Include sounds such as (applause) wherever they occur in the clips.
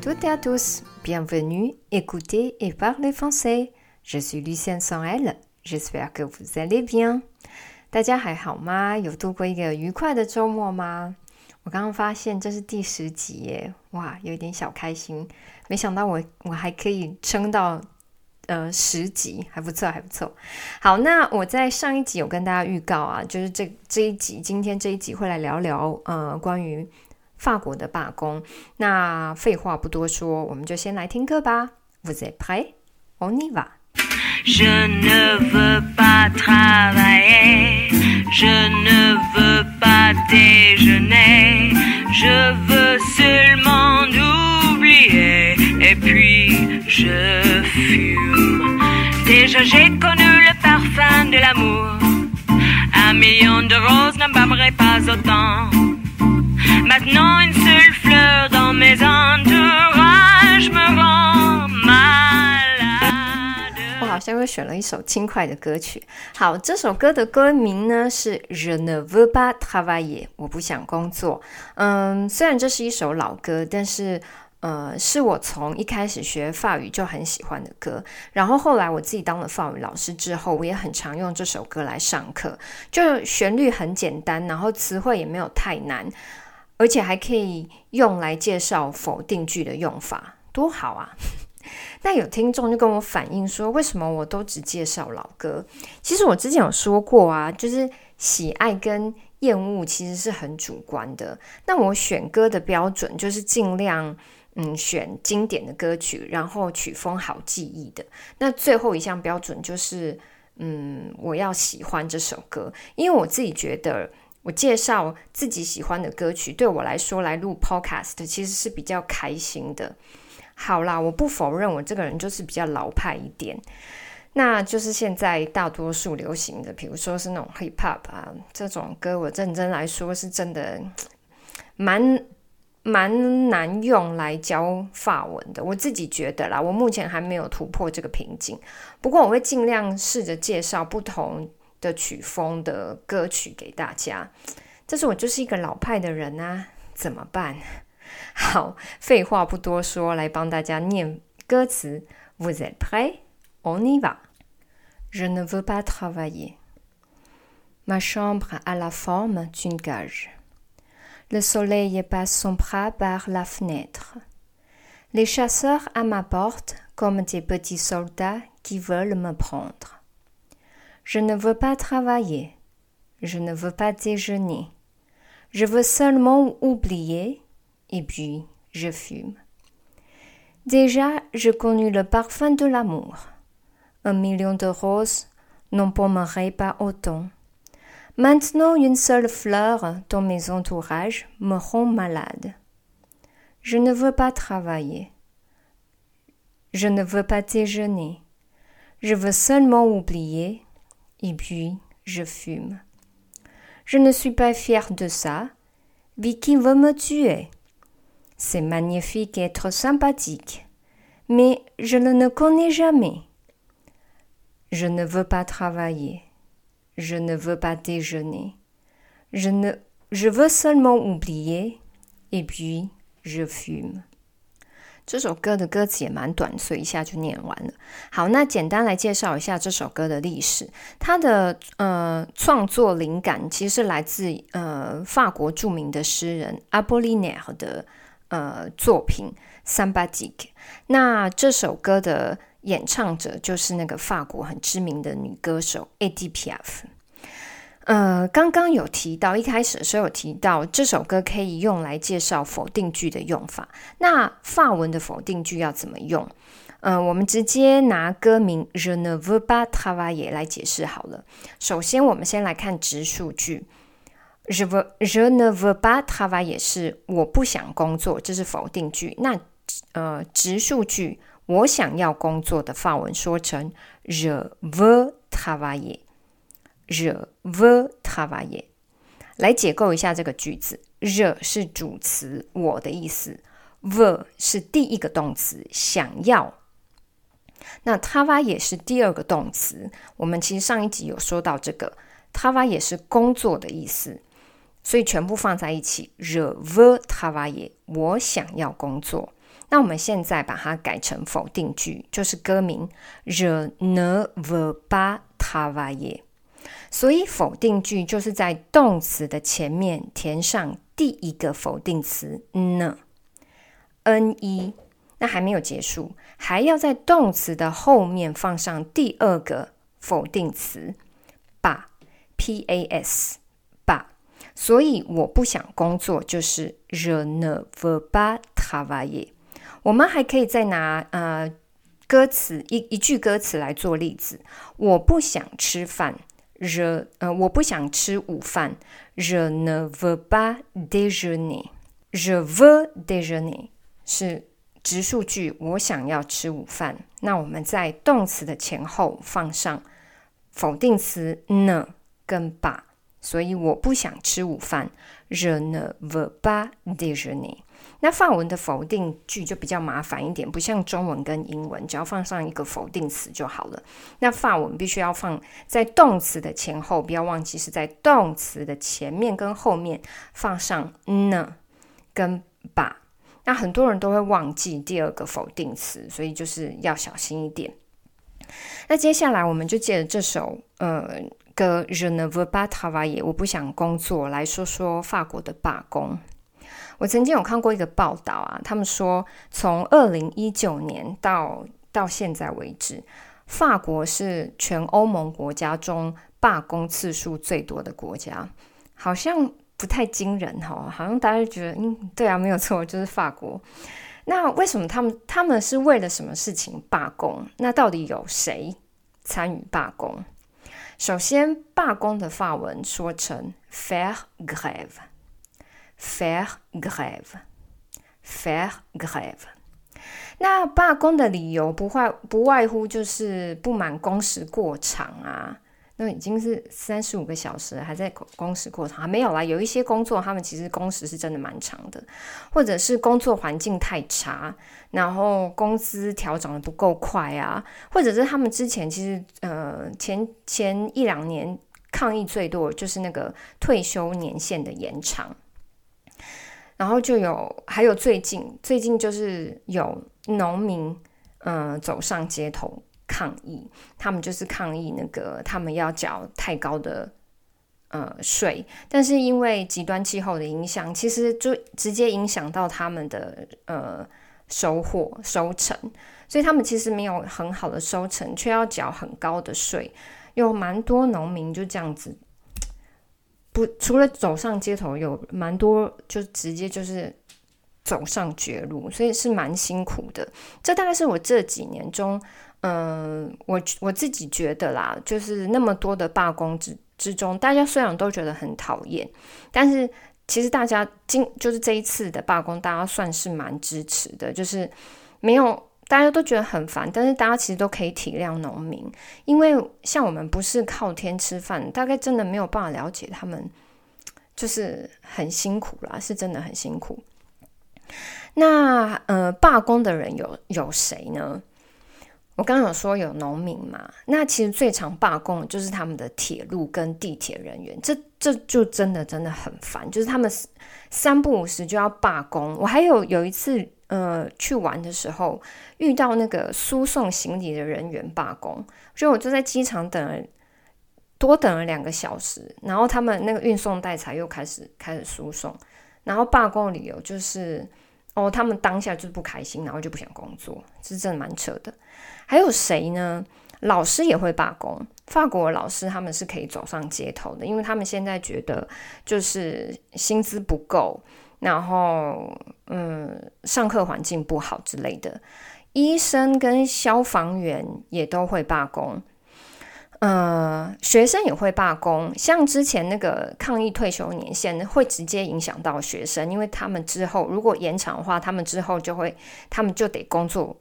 toutes et à tous, bienvenue, écoutez et parlez français. Je suis Lucienne sans elle, j'espère que vous allez bien. 大家还好吗？有度过一个愉快的周末吗？我刚刚发现这是第十集耶，哇，有一点小开心。没想到我我还可以撑到呃十集，还不错，还不错。好，那我在上一集有跟大家预告啊，就是这这一集，今天这一集会来聊聊呃关于。法国的罢工，那废话不多说，我们就先来听歌吧。Vous êtes prêts? On y va. Je ne veux pas travailler, je ne veux pas déjeuner, je veux seulement oublier et puis je fume. Déjà j'ai connu le parfum de l'amour, un million de roses n'embâmerait pas autant. 我好像又选了一首轻快的歌曲。好，这首歌的歌名呢是《Je ne veux pas travailler》，我不想工作。嗯，虽然这是一首老歌，但是呃，是我从一开始学法语就很喜欢的歌。然后后来我自己当了法语老师之后，我也很常用这首歌来上课。就旋律很简单，然后词汇也没有太难。而且还可以用来介绍否定句的用法，多好啊！(laughs) 那有听众就跟我反映说，为什么我都只介绍老歌？其实我之前有说过啊，就是喜爱跟厌恶其实是很主观的。那我选歌的标准就是尽量嗯选经典的歌曲，然后曲风好记忆的。那最后一项标准就是嗯我要喜欢这首歌，因为我自己觉得。我介绍自己喜欢的歌曲，对我来说来录 podcast 其实是比较开心的。好啦，我不否认我这个人就是比较老派一点，那就是现在大多数流行的，比如说是那种 hip hop 啊这种歌，我认真来说是真的 (tsk) 蛮蛮难用来教法文的。我自己觉得啦，我目前还没有突破这个瓶颈。不过我会尽量试着介绍不同。的曲风的歌曲给大家，但是我就是一个老派的人啊，怎么办？好，废话不多说，来帮大家念歌词。Vous (laughs) êtes prêts? On y va. Je ne veux pas travailler. Ma chambre a la forme d'une cage. Le soleil passe son bras par la fenêtre. Les chasseurs à ma porte comme des petits soldats qui veulent me prendre. Je ne veux pas travailler. Je ne veux pas déjeuner. Je veux seulement oublier et puis je fume. Déjà, je connus le parfum de l'amour. Un million de roses n'embaumeraient pas autant. Maintenant, une seule fleur dans mes entourages me rend malade. Je ne veux pas travailler. Je ne veux pas déjeuner. Je veux seulement oublier et puis je fume. Je ne suis pas fière de ça. Vicky veut me tuer. C'est magnifique être sympathique, mais je ne connais jamais. Je ne veux pas travailler. Je ne veux pas déjeuner. Je je veux seulement oublier, et puis je fume. 这首歌的歌词也蛮短，所以一下就念完了。好，那简单来介绍一下这首歌的历史。它的呃创作灵感其实是来自呃法国著名的诗人阿波利奈尔的呃作品《三巴吉克》。那这首歌的演唱者就是那个法国很知名的女歌手 A.D.P.F。呃，刚刚有提到一开始的时候有提到这首歌可以用来介绍否定句的用法。那法文的否定句要怎么用？嗯，我们直接拿歌名 Je ne veux pas travailler 来解释好了。首先，我们先来看直述句，Je veux Je ne veux pas travailler 是我不想工作，这是否定句。那呃，直述句我想要工作的法文说成 Je veux travailler。the ve tavaye，来解构一下这个句子。the 是主词，我的意思；ve 是第一个动词，想要。那 t r a v a 也是第二个动词，我们其实上一集有说到这个 t r a v a 也是工作的意思，所以全部放在一起，the ve tavaye，我想要工作。那我们现在把它改成否定句，就是歌名 the ne ve ba tavaye。所以否定句就是在动词的前面填上第一个否定词 nne。那还没有结束，还要在动词的后面放上第二个否定词 pas，p a s。所以我不想工作，就是 je ne veux pas travailler。我们还可以再拿呃歌词一一句歌词来做例子。我不想吃饭，je 呃我不想吃午饭，je ne veux pas déjeuner。je veux déjeuner 是直述句，我想要吃午饭。那我们在动词的前后放上否定词 ne 跟 pas。所以我不想吃午饭，je ne veux pas déjeuner。那法文的否定句就比较麻烦一点，不像中文跟英文，只要放上一个否定词就好了。那法文必须要放在动词的前后，不要忘记是在动词的前面跟后面放上 n 跟 ba。那很多人都会忘记第二个否定词，所以就是要小心一点。那接下来我们就借着这首呃。歌 Geneva Batavie 我不想工作。来说说法国的罢工。我曾经有看过一个报道啊，他们说从二零一九年到到现在为止，法国是全欧盟国家中罢工次数最多的国家。好像不太惊人哈，好像大家觉得嗯，对啊，没有错，就是法国。那为什么他们他们是为了什么事情罢工？那到底有谁参与罢工？首先，罢工的法文说成 “fair grave” Fair grève，faire grève。那罢工的理由不外不外乎就是不满工时过长啊。那已经是三十五个小时，还在工时过长，没有啦。有一些工作，他们其实工时是真的蛮长的，或者是工作环境太差，然后工资调整的不够快啊，或者是他们之前其实呃前前一两年抗议最多就是那个退休年限的延长，然后就有还有最近最近就是有农民嗯走上街头。抗议，他们就是抗议那个他们要缴太高的呃税，但是因为极端气候的影响，其实就直接影响到他们的呃收获收成，所以他们其实没有很好的收成，却要缴很高的税，有蛮多农民就这样子，不除了走上街头，有蛮多就直接就是走上绝路，所以是蛮辛苦的。这大概是我这几年中。嗯，我我自己觉得啦，就是那么多的罢工之之中，大家虽然都觉得很讨厌，但是其实大家今就是这一次的罢工，大家算是蛮支持的，就是没有大家都觉得很烦，但是大家其实都可以体谅农民，因为像我们不是靠天吃饭，大概真的没有办法了解他们，就是很辛苦啦，是真的很辛苦。那呃，罢工的人有有谁呢？我刚刚有说有农民嘛，那其实最常罢工的就是他们的铁路跟地铁人员，这这就真的真的很烦，就是他们三不五时就要罢工。我还有有一次呃去玩的时候，遇到那个输送行李的人员罢工，所以我就在机场等了多等了两个小时，然后他们那个运送带才又开始开始输送，然后罢工理由就是哦他们当下就不开心，然后就不想工作，这真的蛮扯的。还有谁呢？老师也会罢工。法国老师他们是可以走上街头的，因为他们现在觉得就是薪资不够，然后嗯，上课环境不好之类的。医生跟消防员也都会罢工，呃，学生也会罢工。像之前那个抗议退休年限，会直接影响到学生，因为他们之后如果延长的话，他们之后就会，他们就得工作。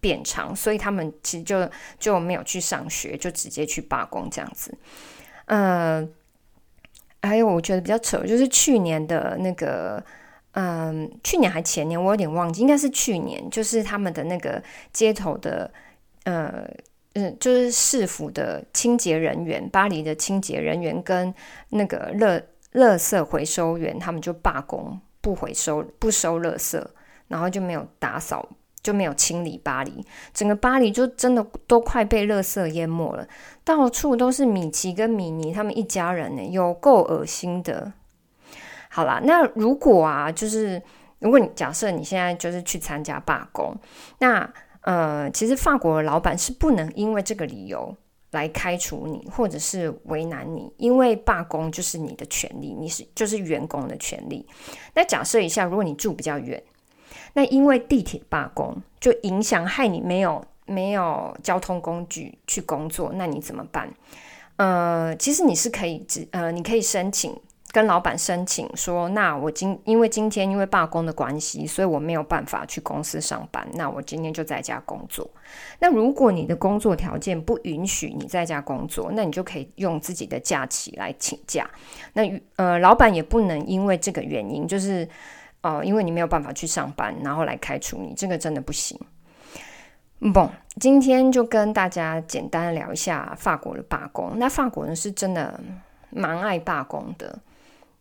变长，所以他们其实就就没有去上学，就直接去罢工这样子。呃，还有我觉得比较扯，就是去年的那个，嗯，去年还前年，我有点忘记，应该是去年，就是他们的那个街头的，呃，嗯，就是市府的清洁人员，巴黎的清洁人员跟那个乐乐色回收员，他们就罢工，不回收，不收乐色。然后就没有打扫，就没有清理巴黎，整个巴黎就真的都快被垃圾淹没了，到处都是米奇跟米妮他们一家人呢，有够恶心的。好啦，那如果啊，就是如果你假设你现在就是去参加罢工，那呃，其实法国的老板是不能因为这个理由。来开除你，或者是为难你，因为罢工就是你的权利，你是就是员工的权利。那假设一下，如果你住比较远，那因为地铁罢工就影响害你没有没有交通工具去工作，那你怎么办？呃，其实你是可以只呃，你可以申请。跟老板申请说，那我今因为今天因为罢工的关系，所以我没有办法去公司上班。那我今天就在家工作。那如果你的工作条件不允许你在家工作，那你就可以用自己的假期来请假。那呃，老板也不能因为这个原因，就是呃，因为你没有办法去上班，然后来开除你，这个真的不行。不，今天就跟大家简单聊一下法国的罢工。那法国人是真的蛮爱罢工的。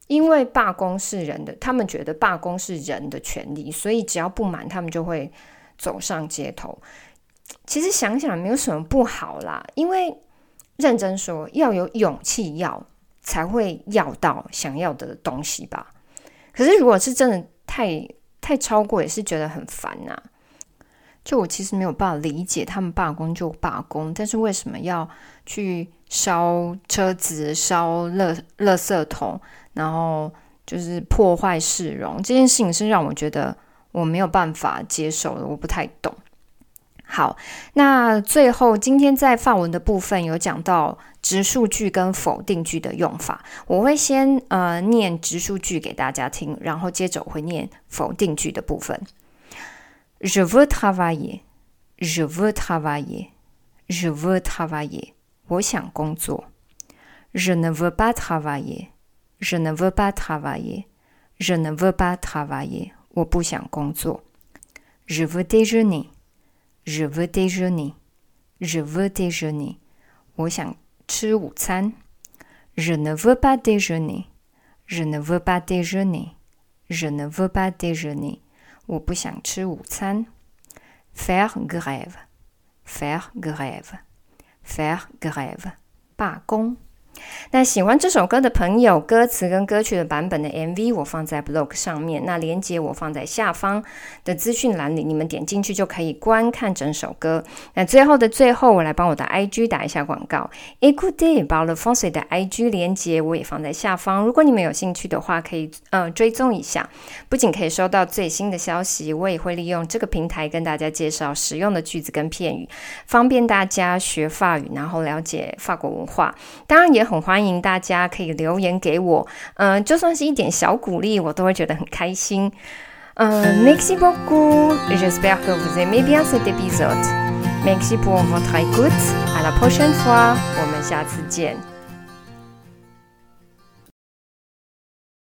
因为罢工是人的，他们觉得罢工是人的权利，所以只要不满，他们就会走上街头。其实想想没有什么不好啦，因为认真说，要有勇气要，才会要到想要的东西吧。可是如果是真的太太超过，也是觉得很烦呐。就我其实没有办法理解，他们罢工就罢工，但是为什么要去烧车子、烧垃垃圾桶？然后就是破坏市容这件事情是让我觉得我没有办法接受的，我不太懂。好，那最后今天在范文的部分有讲到直述句跟否定句的用法，我会先呃念直述句给大家听，然后接着我会念否定句的部分。Je veux travailler, je veux travailler, je veux travailler。我想工作。Je ne veux pas travailler。Je ne veux pas travailler. Je ne veux pas travailler. 我不想工作。Je veux déjeuner. Je veux déjeuner. Je veux déjeuner. 我想吃午餐。Je ne veux pas déjeuner. Je ne veux pas déjeuner. Je ne veux pas déjeuner. 我不想吃午餐。Faire grève. Faire grève. Faire grève. 罢工。 那喜欢这首歌的朋友，歌词跟歌曲的版本的 MV 我放在 blog 上面，那链接我放在下方的资讯栏里，你们点进去就可以观看整首歌。那最后的最后，我来帮我的 IG 打一下广告 e c o u t e b a l Fonse 的 IG 连接我也放在下方，如果你们有兴趣的话，可以嗯追踪一下，不仅可以收到最新的消息，我也会利用这个平台跟大家介绍实用的句子跟片语，方便大家学法语，然后了解法国文化。当然也很欢迎大家可以留言给我，嗯，就算是一点小鼓励，我都会觉得很开心。嗯，Merci beaucoup. J'espère que vous aimez bien cet épisode. Merci pour votre écoute. À la prochaine fois. 我们下次见。